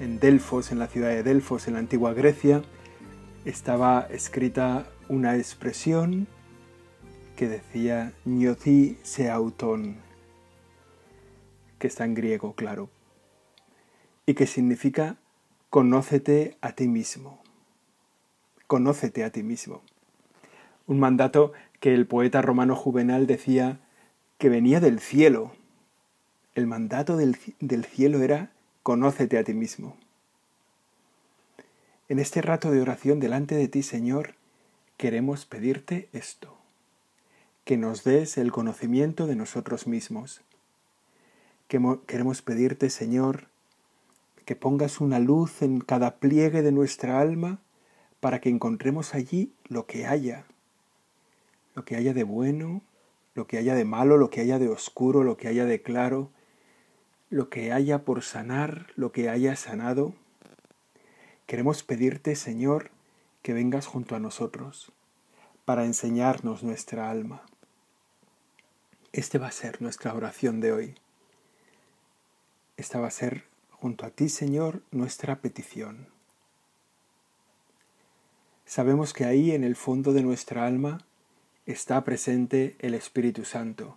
en Delfos, en la ciudad de Delfos, en la antigua Grecia, estaba escrita una expresión que decía ñothi seauton, que está en griego, claro, y que significa conócete a ti mismo. Conócete a ti mismo. Un mandato que el poeta romano Juvenal decía que venía del cielo. El mandato del, del cielo era conócete a ti mismo. En este rato de oración delante de ti, Señor, queremos pedirte esto, que nos des el conocimiento de nosotros mismos. Queremos pedirte, Señor, que pongas una luz en cada pliegue de nuestra alma para que encontremos allí lo que haya, lo que haya de bueno, lo que haya de malo, lo que haya de oscuro, lo que haya de claro, lo que haya por sanar, lo que haya sanado. Queremos pedirte, Señor, que vengas junto a nosotros para enseñarnos nuestra alma. Este va a ser nuestra oración de hoy. Esta va a ser junto a ti, Señor, nuestra petición. Sabemos que ahí en el fondo de nuestra alma está presente el Espíritu Santo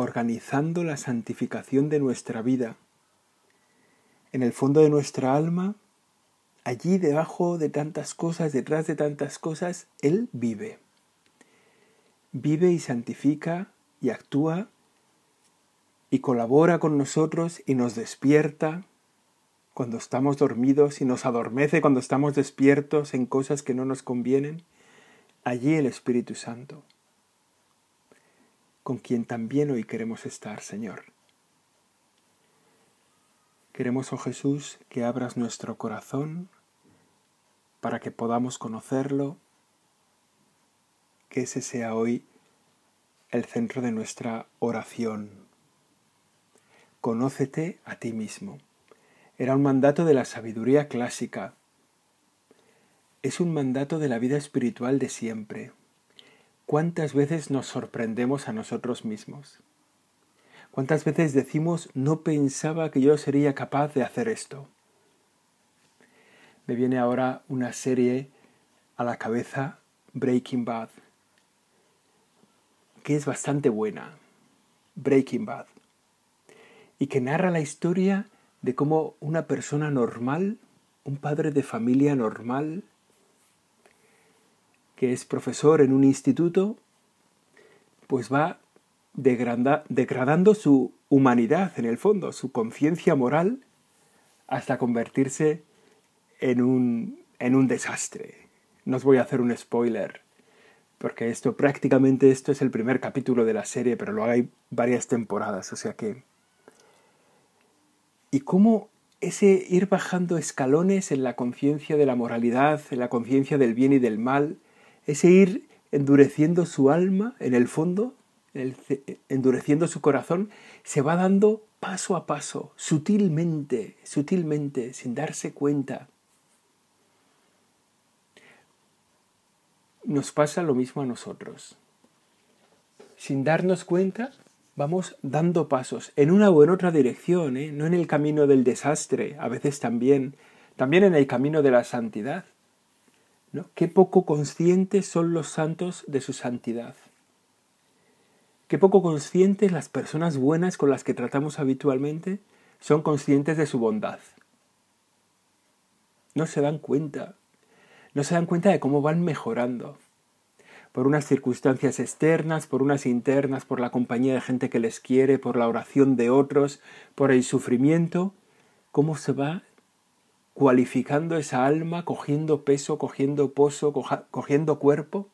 organizando la santificación de nuestra vida. En el fondo de nuestra alma, allí debajo de tantas cosas, detrás de tantas cosas, Él vive. Vive y santifica y actúa y colabora con nosotros y nos despierta cuando estamos dormidos y nos adormece cuando estamos despiertos en cosas que no nos convienen. Allí el Espíritu Santo con quien también hoy queremos estar, Señor. Queremos, oh Jesús, que abras nuestro corazón para que podamos conocerlo, que ese sea hoy el centro de nuestra oración. Conócete a ti mismo. Era un mandato de la sabiduría clásica. Es un mandato de la vida espiritual de siempre. ¿Cuántas veces nos sorprendemos a nosotros mismos? ¿Cuántas veces decimos, no pensaba que yo sería capaz de hacer esto? Me viene ahora una serie a la cabeza, Breaking Bad, que es bastante buena, Breaking Bad, y que narra la historia de cómo una persona normal, un padre de familia normal, que es profesor en un instituto, pues va degradando su humanidad en el fondo, su conciencia moral, hasta convertirse en un, en un desastre. No os voy a hacer un spoiler, porque esto prácticamente esto es el primer capítulo de la serie, pero lo hay varias temporadas, o sea que... Y cómo ese ir bajando escalones en la conciencia de la moralidad, en la conciencia del bien y del mal, ese ir endureciendo su alma en el fondo, endureciendo su corazón, se va dando paso a paso, sutilmente, sutilmente, sin darse cuenta. Nos pasa lo mismo a nosotros. Sin darnos cuenta, vamos dando pasos en una o en otra dirección, ¿eh? no en el camino del desastre, a veces también, también en el camino de la santidad. Qué poco conscientes son los santos de su santidad. Qué poco conscientes las personas buenas con las que tratamos habitualmente son conscientes de su bondad. No se dan cuenta. No se dan cuenta de cómo van mejorando. Por unas circunstancias externas, por unas internas, por la compañía de gente que les quiere, por la oración de otros, por el sufrimiento, cómo se va cualificando esa alma, cogiendo peso, cogiendo pozo, cogiendo cuerpo,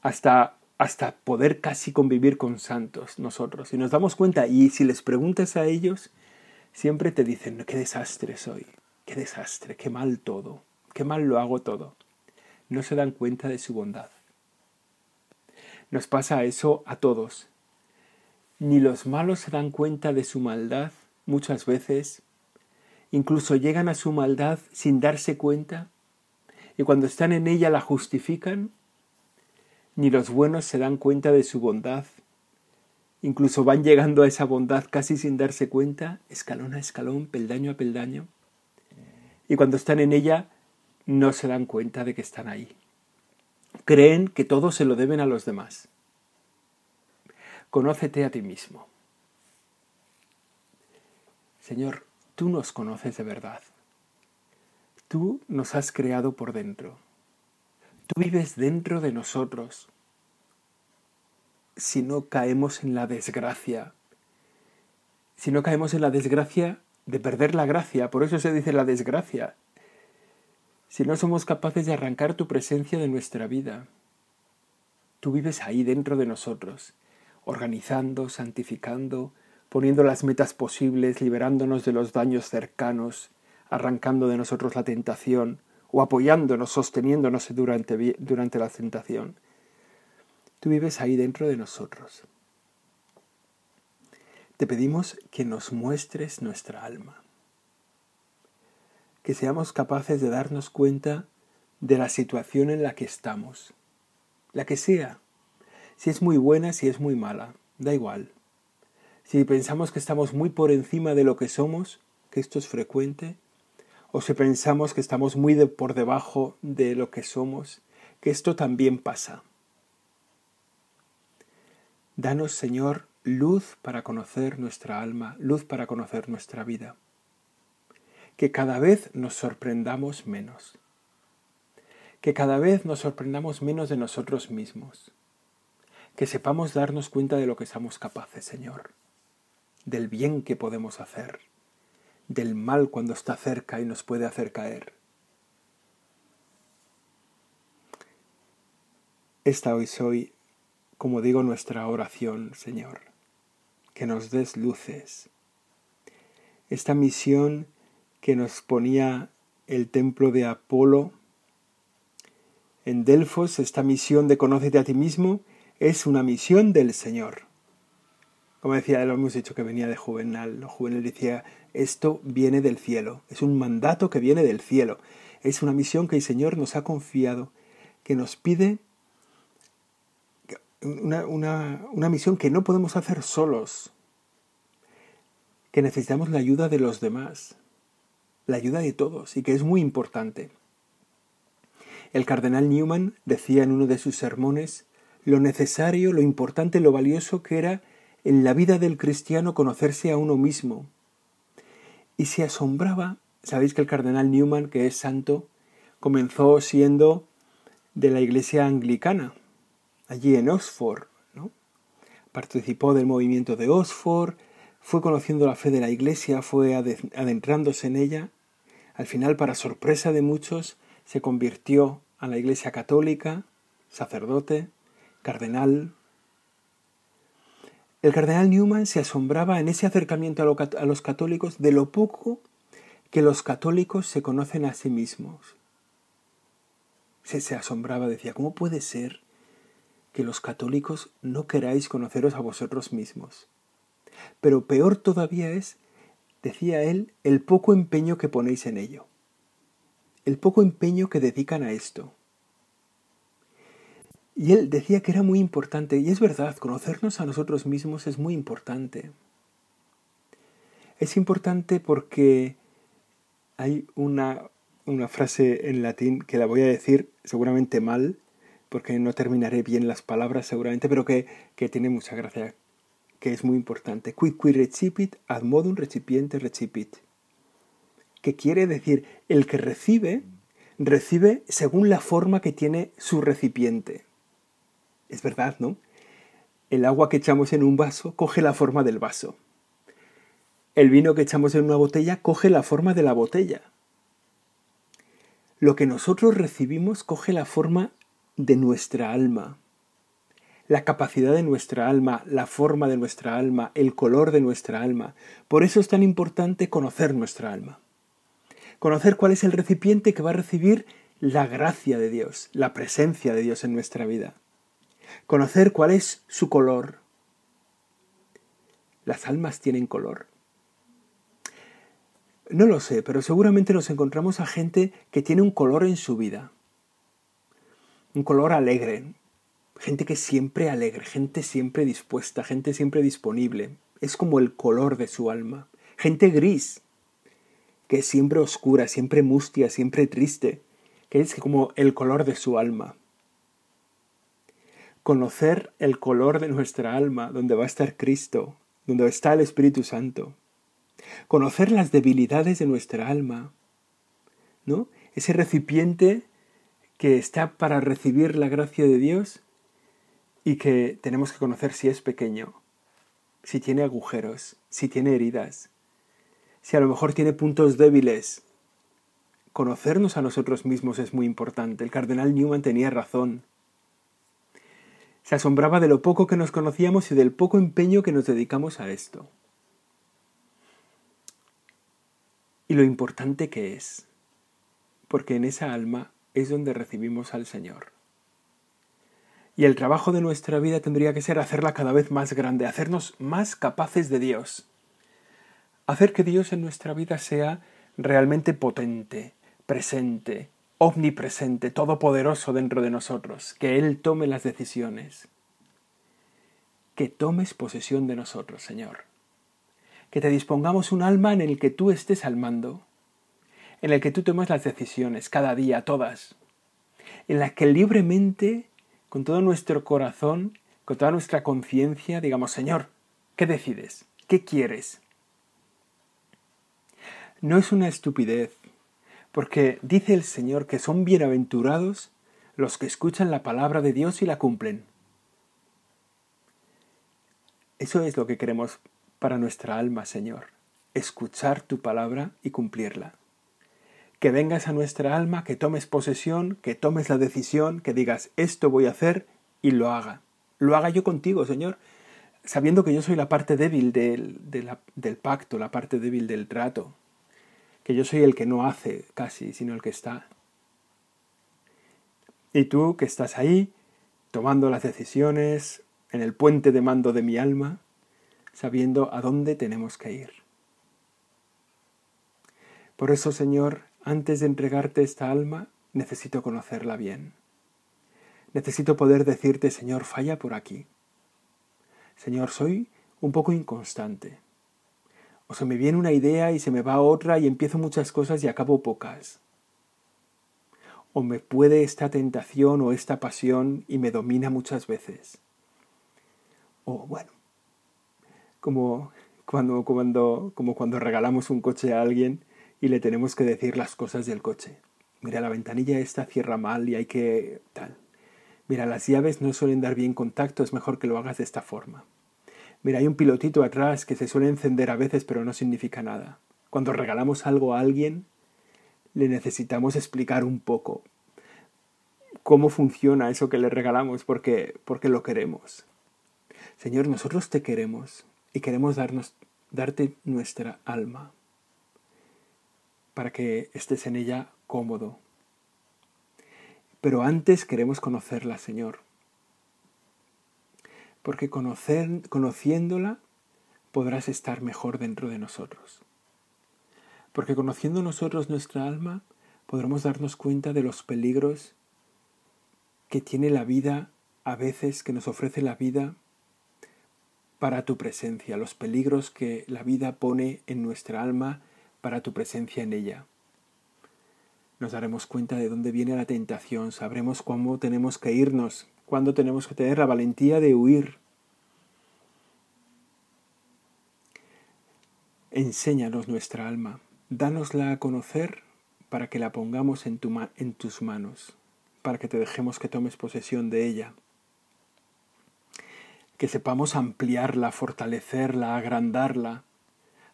hasta, hasta poder casi convivir con santos nosotros. Y nos damos cuenta, y si les preguntas a ellos, siempre te dicen, qué desastre soy, qué desastre, qué mal todo, qué mal lo hago todo. No se dan cuenta de su bondad. Nos pasa eso a todos. Ni los malos se dan cuenta de su maldad muchas veces, incluso llegan a su maldad sin darse cuenta, y cuando están en ella la justifican, ni los buenos se dan cuenta de su bondad, incluso van llegando a esa bondad casi sin darse cuenta, escalón a escalón, peldaño a peldaño, y cuando están en ella no se dan cuenta de que están ahí. Creen que todo se lo deben a los demás. Conócete a ti mismo. Señor, tú nos conoces de verdad. Tú nos has creado por dentro. Tú vives dentro de nosotros. Si no caemos en la desgracia, si no caemos en la desgracia de perder la gracia, por eso se dice la desgracia, si no somos capaces de arrancar tu presencia de nuestra vida. Tú vives ahí dentro de nosotros, organizando, santificando, poniendo las metas posibles, liberándonos de los daños cercanos, arrancando de nosotros la tentación o apoyándonos, sosteniéndonos durante, durante la tentación. Tú vives ahí dentro de nosotros. Te pedimos que nos muestres nuestra alma que seamos capaces de darnos cuenta de la situación en la que estamos, la que sea, si es muy buena, si es muy mala, da igual. Si pensamos que estamos muy por encima de lo que somos, que esto es frecuente, o si pensamos que estamos muy por debajo de lo que somos, que esto también pasa. Danos, Señor, luz para conocer nuestra alma, luz para conocer nuestra vida. Que cada vez nos sorprendamos menos, que cada vez nos sorprendamos menos de nosotros mismos, que sepamos darnos cuenta de lo que somos capaces, Señor, del bien que podemos hacer, del mal cuando está cerca y nos puede hacer caer. Esta hoy soy, como digo, nuestra oración, Señor, que nos des luces. Esta misión que nos ponía el templo de Apolo. En Delfos, esta misión de conócete a ti mismo es una misión del Señor. Como decía, lo hemos dicho que venía de Juvenal. Juvenal decía, esto viene del cielo, es un mandato que viene del cielo. Es una misión que el Señor nos ha confiado, que nos pide una, una misión que no podemos hacer solos, que necesitamos la ayuda de los demás la ayuda de todos y que es muy importante. El cardenal Newman decía en uno de sus sermones lo necesario, lo importante, lo valioso que era en la vida del cristiano conocerse a uno mismo. Y se asombraba, sabéis que el cardenal Newman, que es santo, comenzó siendo de la iglesia anglicana, allí en Oxford. Participó del movimiento de Oxford, fue conociendo la fe de la iglesia, fue adentrándose en ella al final, para sorpresa de muchos, se convirtió a la Iglesia Católica, sacerdote, cardenal. El cardenal Newman se asombraba en ese acercamiento a, los católicos de lo poco que los católicos se conocen a sí mismos. Se, se asombraba, decía, ¿cómo puede ser que los católicos no queráis conoceros a vosotros mismos? Pero peor todavía es decía él, el poco empeño que ponéis en ello, el poco empeño que dedican a esto. Y él decía que era muy importante, y es verdad, conocernos a nosotros mismos es muy importante. Es importante porque hay una, una frase en latín que la voy a decir seguramente mal, porque no terminaré bien las palabras seguramente, pero que, que tiene mucha gracia, que es muy importante. Quid qui recipit ad modum recipiente recipit. Que quiere decir, el que recibe, recibe según la forma que tiene su recipiente. Es verdad, ¿no? El agua que echamos en un vaso coge la forma del vaso. El vino que echamos en una botella coge la forma de la botella. Lo que nosotros recibimos coge la forma de nuestra alma la capacidad de nuestra alma, la forma de nuestra alma, el color de nuestra alma. Por eso es tan importante conocer nuestra alma. Conocer cuál es el recipiente que va a recibir la gracia de Dios, la presencia de Dios en nuestra vida. Conocer cuál es su color. ¿Las almas tienen color? No lo sé, pero seguramente nos encontramos a gente que tiene un color en su vida. Un color alegre. Gente que siempre alegre, gente siempre dispuesta, gente siempre disponible. Es como el color de su alma. Gente gris, que es siempre oscura, siempre mustia, siempre triste, que es como el color de su alma. Conocer el color de nuestra alma, donde va a estar Cristo, donde está el Espíritu Santo. Conocer las debilidades de nuestra alma, ¿no? Ese recipiente que está para recibir la gracia de Dios y que tenemos que conocer si es pequeño, si tiene agujeros, si tiene heridas, si a lo mejor tiene puntos débiles. Conocernos a nosotros mismos es muy importante. El cardenal Newman tenía razón. Se asombraba de lo poco que nos conocíamos y del poco empeño que nos dedicamos a esto. Y lo importante que es, porque en esa alma es donde recibimos al Señor. Y el trabajo de nuestra vida tendría que ser hacerla cada vez más grande, hacernos más capaces de Dios hacer que Dios en nuestra vida sea realmente potente, presente, omnipresente, todopoderoso dentro de nosotros, que Él tome las decisiones. Que tomes posesión de nosotros, Señor. Que te dispongamos un alma en el que tú estés al mando, en el que tú tomes las decisiones, cada día, todas, en la que libremente, con todo nuestro corazón, con toda nuestra conciencia, digamos, Señor, ¿qué decides? ¿Qué quieres? no es una estupidez, porque dice el Señor que son bienaventurados los que escuchan la palabra de Dios y la cumplen. Eso es lo que queremos para nuestra alma, Señor, escuchar tu palabra y cumplirla. Que vengas a nuestra alma, que tomes posesión, que tomes la decisión, que digas, esto voy a hacer y lo haga. Lo haga yo contigo, Señor, sabiendo que yo soy la parte débil del, del pacto, la parte débil del trato, que yo soy el que no hace casi, sino el que está. Y tú que estás ahí, tomando las decisiones, en el puente de mando de mi alma, sabiendo a dónde tenemos que ir. Por eso, Señor, antes de entregarte esta alma, necesito conocerla bien. Necesito poder decirte, Señor, falla por aquí. Señor, soy un poco inconstante. O se me viene una idea y se me va otra y empiezo muchas cosas y acabo pocas. O me puede esta tentación o esta pasión y me domina muchas veces. O bueno, como cuando, cuando, como cuando regalamos un coche a alguien y le tenemos que decir las cosas del coche. Mira, la ventanilla esta cierra mal y hay que tal. Mira, las llaves no suelen dar bien contacto, es mejor que lo hagas de esta forma. Mira, hay un pilotito atrás que se suele encender a veces pero no significa nada. Cuando regalamos algo a alguien, le necesitamos explicar un poco cómo funciona eso que le regalamos porque, porque lo queremos. Señor, nosotros te queremos y queremos darnos, darte nuestra alma para que estés en ella cómodo. Pero antes queremos conocerla, Señor porque conociéndola podrás estar mejor dentro de nosotros. Porque conociendo nosotros nuestra alma, podremos darnos cuenta de los peligros que tiene la vida, a veces que nos ofrece la vida para tu presencia, los peligros que la vida pone en nuestra alma para tu presencia en ella. Nos daremos cuenta de dónde viene la tentación, sabremos cómo tenemos que irnos cuando tenemos que tener la valentía de huir. Enséñanos nuestra alma, dánosla a conocer para que la pongamos en, tu en tus manos, para que te dejemos que tomes posesión de ella. Que sepamos ampliarla, fortalecerla, agrandarla,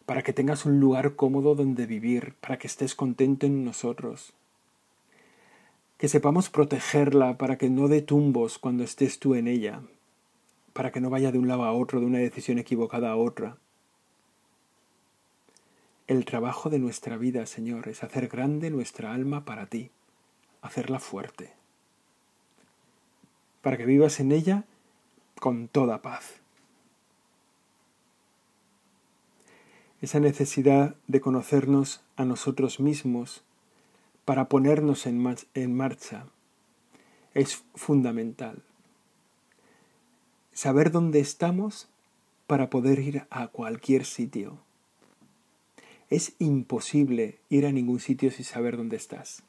para que tengas un lugar cómodo donde vivir, para que estés contento en nosotros, que sepamos protegerla para que no dé tumbos cuando estés tú en ella, para que no vaya de un lado a otro, de una decisión equivocada a otra. el trabajo de nuestra vida, Señor, es hacer grande nuestra alma para ti, hacerla fuerte, para que vivas en ella con toda paz. Esa necesidad de conocernos a nosotros mismos para ponernos en, marcha es fundamental. Saber dónde estamos para poder ir a cualquier sitio. Es imposible ir a ningún sitio sin saber dónde estás.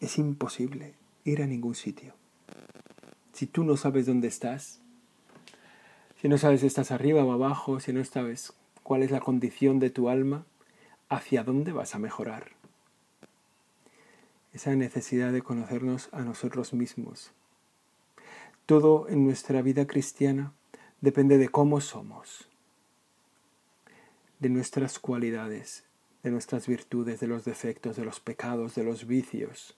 Es imposible ir a ningún sitio. Si tú no sabes dónde estás, si no sabes si estás arriba o abajo, si no sabes cuál es la condición de tu alma, hacia dónde vas a mejorar. Esa necesidad de conocernos a nosotros mismos. Todo en nuestra vida cristiana depende de cómo somos, de nuestras cualidades, de nuestras virtudes, de los defectos, de los pecados, de los vicios.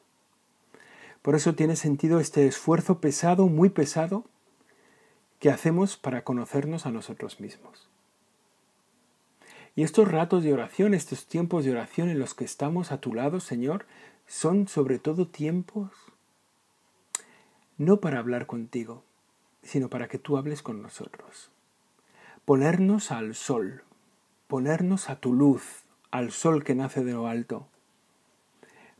Por eso tiene sentido este esfuerzo pesado, muy pesado, que hacemos para conocernos a nosotros mismos. Y estos ratos de oración, estos tiempos de oración en los que estamos a tu lado, Señor, son sobre todo tiempos no para hablar contigo, sino para que tú hables con nosotros. Ponernos al sol, ponernos a tu luz, al sol que nace de lo alto,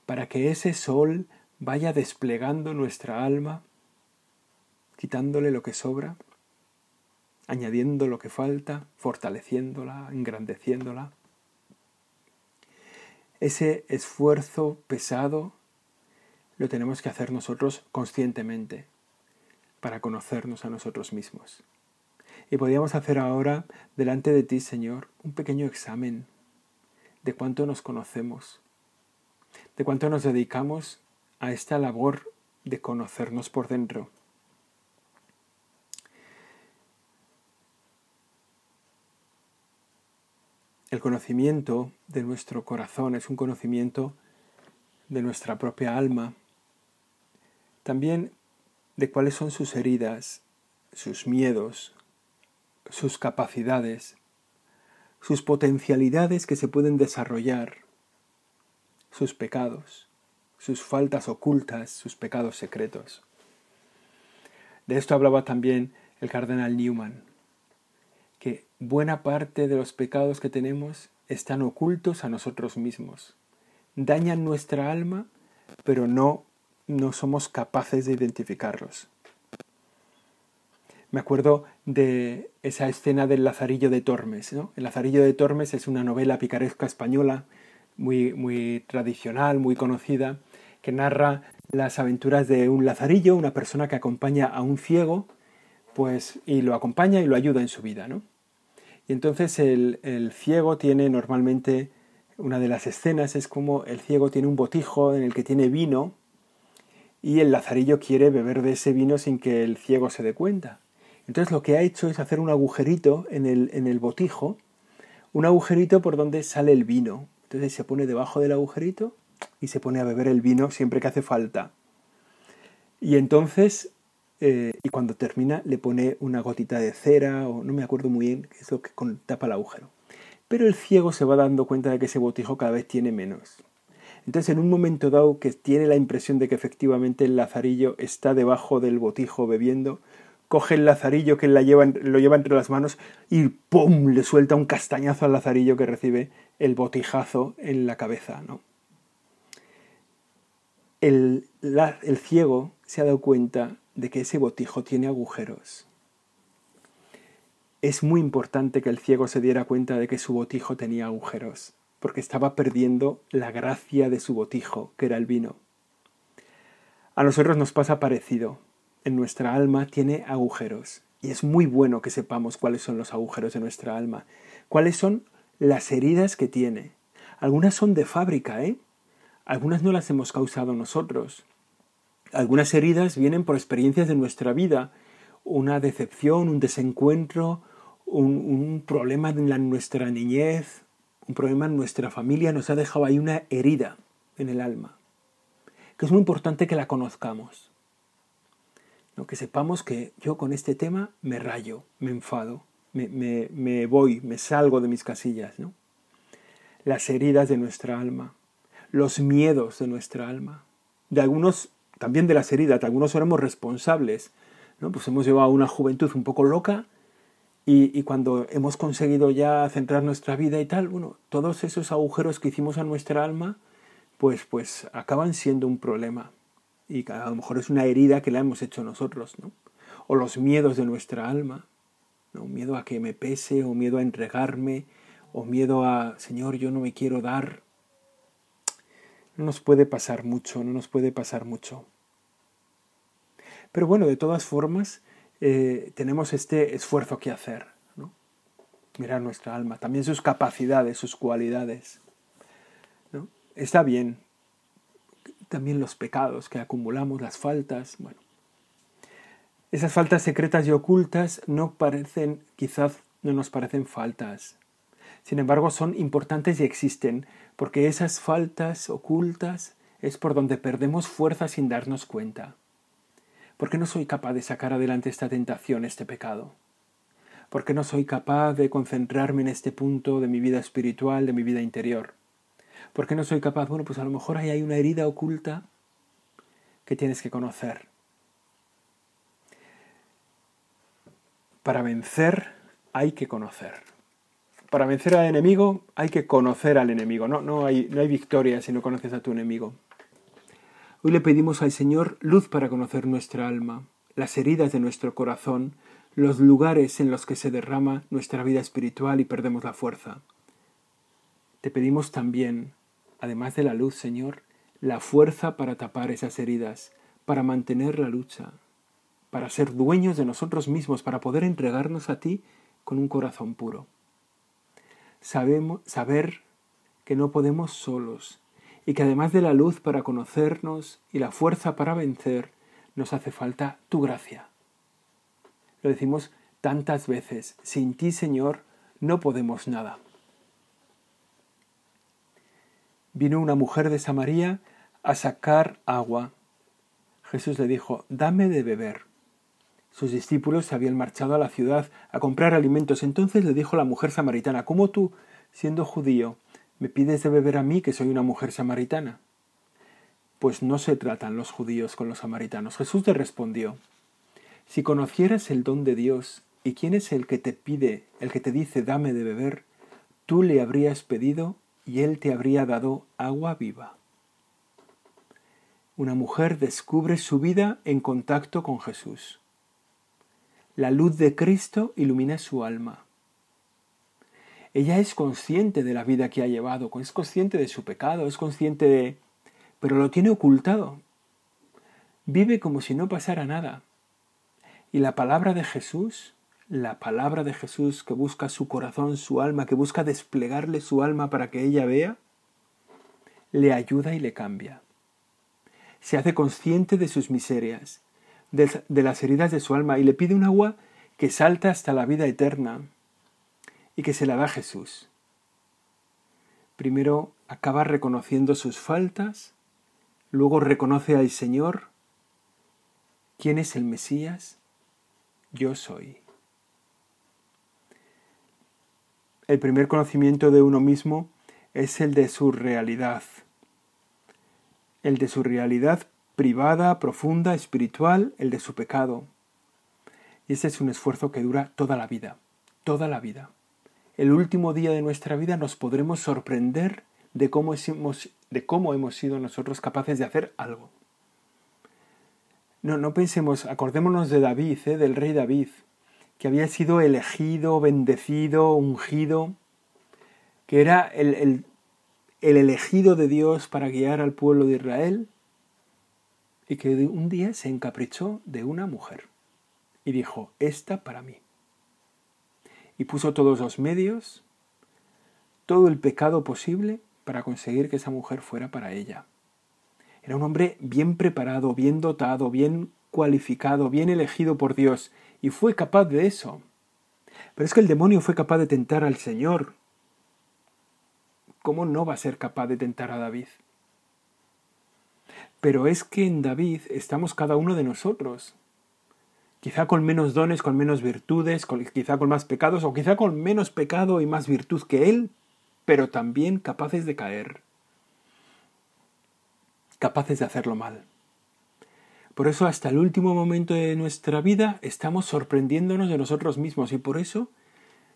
para que ese sol vaya desplegando nuestra alma, quitándole lo que sobra, añadiendo lo que falta, fortaleciéndola, engrandeciéndola. Ese esfuerzo pesado lo tenemos que hacer nosotros conscientemente para conocernos a nosotros mismos. Y podríamos hacer ahora delante de ti, Señor, un pequeño examen de cuánto nos conocemos, de cuánto nos dedicamos a esta labor de conocernos por dentro. El conocimiento de nuestro corazón es un conocimiento de nuestra propia alma. También de cuáles son sus heridas, sus miedos, sus capacidades, sus potencialidades que se pueden desarrollar, sus pecados, sus faltas ocultas, sus pecados secretos. De esto hablaba también el cardenal Newman, que buena parte de los pecados que tenemos están ocultos a nosotros mismos, dañan nuestra alma, pero no no somos capaces de identificarlos. Me acuerdo de esa escena del Lazarillo de Tormes. ¿no? El Lazarillo de Tormes es una novela picaresca española muy, muy tradicional, muy conocida, que narra las aventuras de un lazarillo, una persona que acompaña a un ciego, pues, y lo acompaña y lo ayuda en su vida. ¿no? Y entonces el, el ciego tiene normalmente, una de las escenas es como el ciego tiene un botijo en el que tiene vino, y el lazarillo quiere beber de ese vino sin que el ciego se dé cuenta. Entonces lo que ha hecho es hacer un agujerito en el, en el botijo, un agujerito por donde sale el vino. Entonces se pone debajo del agujerito y se pone a beber el vino siempre que hace falta. Y entonces, eh, y cuando termina, le pone una gotita de cera, o no me acuerdo muy bien, es lo que tapa el agujero. Pero el ciego se va dando cuenta de que ese botijo cada vez tiene menos. Entonces, en un momento dado que tiene la impresión de que efectivamente el lazarillo está debajo del botijo bebiendo, coge el lazarillo que lo lleva entre las manos y ¡pum! le suelta un castañazo al lazarillo que recibe el botijazo en la cabeza. el ciego se ha dado cuenta de que ese botijo tiene agujeros. Es muy importante que el ciego se diera cuenta de que su botijo tenía agujeros porque estaba perdiendo la gracia de su botijo, que era el vino. A nosotros nos pasa parecido. En nuestra alma tiene agujeros, y es muy bueno que sepamos cuáles son los agujeros de nuestra alma, cuáles son las heridas que tiene. Algunas son de fábrica, ¿eh? Algunas no las hemos causado nosotros. Algunas heridas vienen por experiencias de nuestra vida, una decepción, un desencuentro, un, problema en nuestra niñez, un problema en nuestra familia nos ha dejado ahí una herida en el alma, que es muy importante que la conozcamos. ¿no? Que sepamos que yo con este tema me rayo, me enfado, me, me, me voy, me salgo de mis casillas. ¿no? las heridas de nuestra alma, los miedos de nuestra alma. De algunos, también de las heridas, algunos seremos responsables. ¿no? Pues hemos llevado una juventud un poco loca y, cuando hemos conseguido ya centrar nuestra vida y tal, bueno, todos esos agujeros que hicimos a nuestra alma, pues, pues acaban siendo un problema. Y a lo mejor es una herida que la hemos hecho nosotros, ¿no? O los miedos de nuestra alma, ¿no? Miedo a que me pese, o miedo a entregarme, o miedo a, Señor, yo no me quiero dar. No nos puede pasar mucho, no nos puede pasar mucho. Pero bueno, de todas formas, eh, tenemos este esfuerzo que hacer. Mirar nuestra alma, también sus capacidades, sus cualidades. Está bien. También los pecados que acumulamos, las faltas. Bueno, esas faltas secretas y ocultas no parecen, quizás no nos parecen faltas. Sin embargo, son importantes y existen, porque esas faltas ocultas es por donde perdemos fuerza sin darnos cuenta. ¿Por qué no soy capaz de sacar adelante esta tentación, este pecado? ¿Por qué no soy capaz de concentrarme en este punto de mi vida espiritual, de mi vida interior? ¿Por qué no soy capaz? Bueno, pues a lo mejor ahí hay una herida oculta que tienes que conocer. Para vencer hay que conocer. Para vencer al enemigo hay que conocer al enemigo. No, no, hay, no hay victoria si no conoces a tu enemigo. Hoy le pedimos al Señor luz para conocer nuestra alma, las heridas de nuestro corazón, los lugares en los que se derrama nuestra vida espiritual y perdemos la fuerza. Te pedimos también, además de la luz, Señor, la fuerza para tapar esas heridas, para mantener la lucha, para ser dueños de nosotros mismos, para poder entregarnos a ti con un corazón puro. Sabemos, saber que no podemos solos, y que además de la luz para conocernos y la fuerza para vencer, nos hace falta tu gracia. Lo decimos tantas veces, sin ti Señor no podemos nada. Vino una mujer de Samaria a sacar agua. Jesús le dijo, dame de beber. Sus discípulos se habían marchado a la ciudad a comprar alimentos. Entonces le dijo la mujer samaritana, ¿cómo tú, siendo judío, ¿Me pides de beber a mí que soy una mujer samaritana? Pues no se tratan los judíos con los samaritanos. Jesús le respondió, Si conocieras el don de Dios y quién es el que te pide, el que te dice dame de beber, tú le habrías pedido y él te habría dado agua viva. Una mujer descubre su vida en contacto con Jesús. La luz de Cristo ilumina su alma. Ella es consciente de la vida que ha llevado, es consciente de su pecado, es consciente de... pero lo tiene ocultado. Vive como si no pasara nada. Y la palabra de Jesús, la palabra de Jesús que busca su corazón, su alma, que busca desplegarle su alma para que ella vea, le ayuda y le cambia. Se hace consciente de sus miserias, de, las heridas de su alma y le pide un agua que salta hasta la vida eterna, y que se la da Jesús. Primero acaba reconociendo sus faltas, luego reconoce al Señor. ¿Quién es el Mesías? Yo soy. El primer conocimiento de uno mismo es el de su realidad, el de su realidad privada, profunda, espiritual, el de su pecado. Y ese es un esfuerzo que dura toda la vida, toda la vida el último día de nuestra vida nos podremos sorprender de cómo hemos, de cómo hemos sido nosotros capaces de hacer algo. No, no pensemos, acordémonos de David, ¿eh? del rey David, que había sido elegido, bendecido, ungido, que era el, el, el elegido de Dios para guiar al pueblo de Israel, y que un día se encaprichó de una mujer y dijo, esta para mí y puso todos los medios, todo el pecado posible para conseguir que esa mujer fuera para ella. Era un hombre bien preparado, bien dotado, bien cualificado, bien elegido por Dios, y fue capaz de eso. Pero es que el demonio fue capaz de tentar al Señor. ¿Cómo no va a ser capaz de tentar a David? Pero es que en David estamos cada uno de nosotros quizá con menos dones, con menos virtudes, quizá con más pecados, o quizá con menos pecado y más virtud que Él, pero también capaces de caer, capaces de hacerlo mal. Por eso hasta el último momento de nuestra vida estamos sorprendiéndonos de nosotros mismos y por eso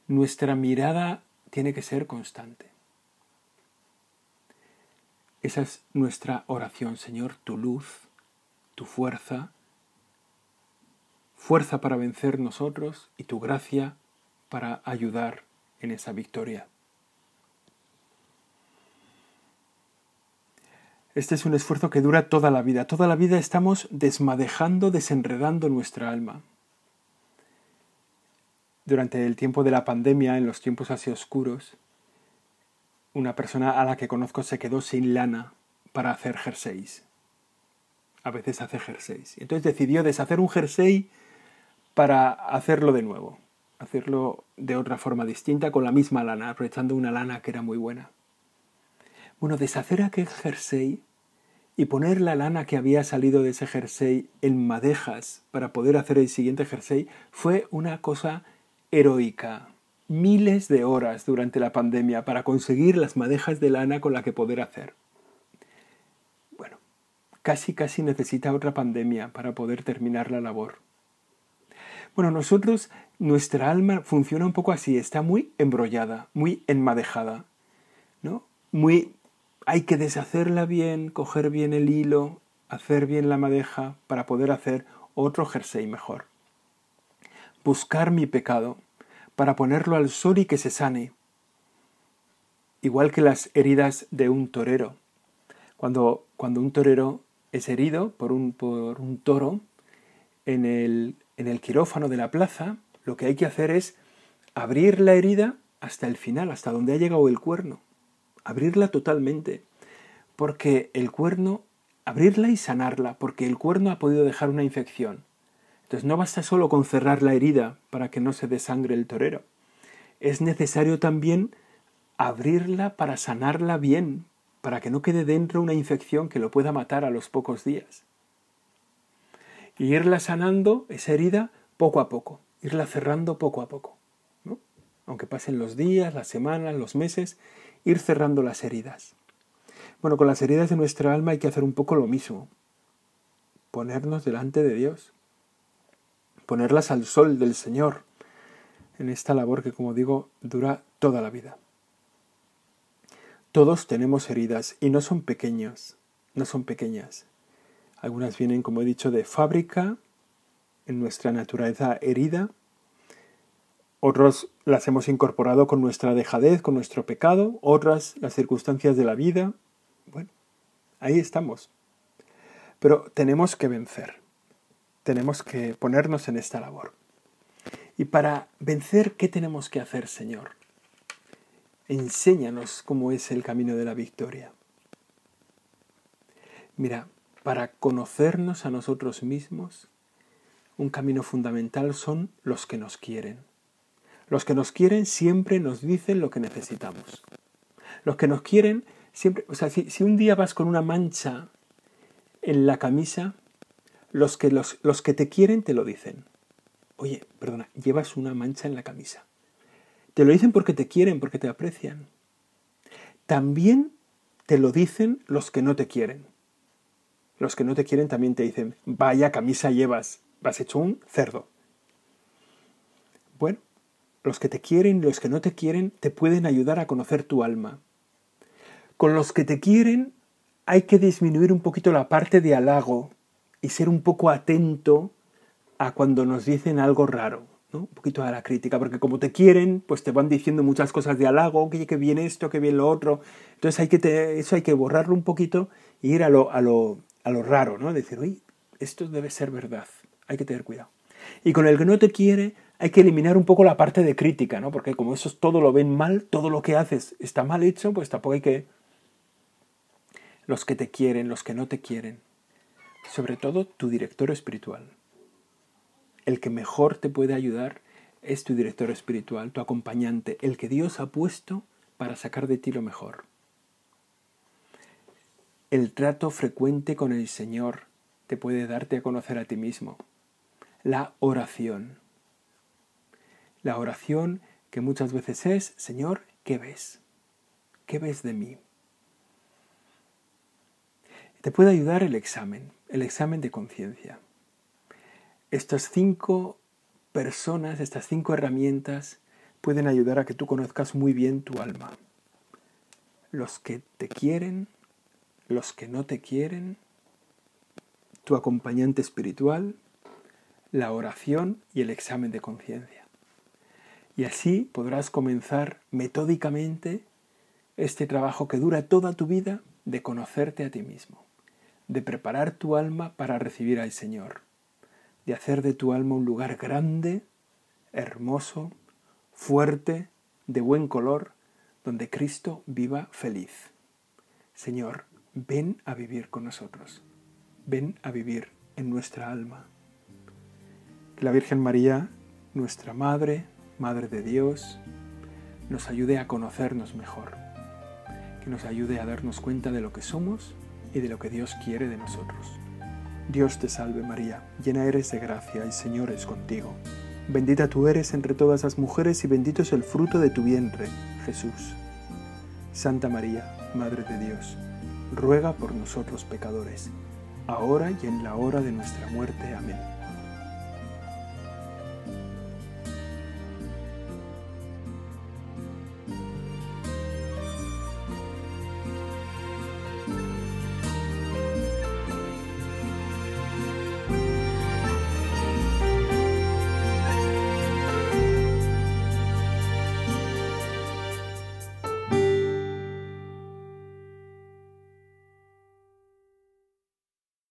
nuestra mirada tiene que ser constante. Esa es nuestra oración, Señor, tu luz, tu fuerza, fuerza para vencer nosotros y tu gracia para ayudar en esa victoria. Este es un esfuerzo que dura toda la vida. Toda la vida estamos desmadejando, desenredando nuestra alma. Durante el tiempo de la pandemia, en los tiempos así oscuros, una persona a la que conozco se quedó sin lana para hacer jerseys. A veces hace jerseys. Entonces decidió deshacer un jersey para hacerlo de nuevo, hacerlo de otra forma distinta con la misma lana, aprovechando una lana que era muy buena. Bueno, deshacer aquel jersey y poner la lana que había salido de ese jersey en madejas para poder hacer el siguiente jersey fue una cosa heroica. Miles de horas durante la pandemia para conseguir las madejas de lana con la que poder hacer. Bueno, casi casi necesita otra pandemia para poder terminar la labor. Bueno, nosotros, nuestra alma funciona un poco así, está muy embrollada, muy enmadejada, ¿no? Muy hay que deshacerla bien, coger bien el hilo, hacer bien la madeja para poder hacer otro jersey mejor. Buscar mi pecado para ponerlo al sol y que se sane. Igual que las heridas de un torero. Cuando, cuando un torero es herido por un, por un toro en el, en el quirófano de la plaza, lo que hay que hacer es abrir la herida hasta el final, hasta donde ha llegado el cuerno abrirla totalmente, porque el cuerno, abrirla y sanarla, porque el cuerno ha podido dejar una infección. Entonces no basta solo con cerrar la herida para que no se desangre el torero. Es necesario también abrirla para sanarla bien, para que no quede dentro una infección que lo pueda matar a los pocos días. Y irla sanando esa herida poco a poco, irla cerrando poco a poco. Aunque pasen los días, las semanas, los meses, ir cerrando las heridas. Bueno, con las heridas de nuestra alma hay que hacer un poco lo mismo. Ponernos delante de Dios. Ponerlas al sol del Señor en esta labor que, como digo, dura toda la vida. Todos tenemos heridas y no son pequeñas, no son pequeñas. Algunas vienen, como he dicho, de fábrica, en nuestra naturaleza herida, otros las hemos incorporado con nuestra dejadez, con nuestro pecado, otras las circunstancias de la vida. Bueno, ahí estamos. Pero tenemos que vencer, tenemos que ponernos en esta labor. Y para vencer, ¿qué tenemos que hacer, Señor? Enséñanos cómo es el camino de la victoria. Mira, para conocernos a nosotros mismos, un camino fundamental son los que nos quieren. Los que nos quieren siempre nos dicen lo que necesitamos. Los que nos quieren siempre, o sea, si, un día vas con una mancha en la camisa, los que, los, los que te quieren te lo dicen. Oye, perdona, llevas una mancha en la camisa. Te lo dicen porque te quieren, porque te aprecian. También te lo dicen los que no te quieren. Los que no te quieren también te dicen, vaya camisa llevas, vas hecho un cerdo. Bueno, los que te quieren y los que no te quieren te pueden ayudar a conocer tu alma. Con los que te quieren hay que disminuir un poquito la parte de halago y ser un poco atento a cuando nos dicen algo raro, ¿no? Un poquito a la crítica, porque como te quieren, pues te van diciendo muchas cosas de halago, que, que bien esto, que bien lo otro. Entonces hay que eso hay que borrarlo un poquito e ir a lo, a lo, a lo raro, ¿no? Decir, uy, esto debe ser verdad, hay que tener cuidado. Y con el que no te quiere, hay que eliminar un poco la parte de crítica, ¿no? Porque como eso todo lo ven mal, todo lo que haces está mal hecho, pues tampoco hay que... Los que te quieren, los que no te quieren. Sobre todo tu director espiritual. El que mejor te puede ayudar es tu director espiritual, tu acompañante, el que Dios ha puesto para sacar de ti lo mejor. El trato frecuente con el Señor te puede darte a conocer a ti mismo. La oración la oración que muchas veces es, Señor, ¿qué ves? ¿Qué ves de mí? Te puede ayudar el examen, el examen de conciencia. Estas cinco personas, estas cinco herramientas pueden ayudar a que tú conozcas muy bien tu alma. Los que te quieren, los que no te quieren, tu acompañante espiritual, la oración y el examen de conciencia. Y así podrás comenzar metódicamente este trabajo que dura toda tu vida de conocerte a ti mismo, de preparar tu alma para recibir al Señor, de hacer de tu alma un lugar grande, hermoso, fuerte, de buen color, donde Cristo viva feliz. Señor, ven a vivir con nosotros, ven a vivir en nuestra alma. Que la Virgen María, nuestra Madre, Madre de Dios, nos ayude a conocernos mejor, que nos ayude a darnos cuenta de lo que somos y de lo que Dios quiere de nosotros. Dios te salve María, llena eres de gracia, el Señor es contigo. Bendita tú eres entre todas las mujeres y bendito es el fruto de tu vientre, Jesús. Santa María, Madre de Dios, ruega por nosotros pecadores, ahora y en la hora de nuestra muerte. Amén.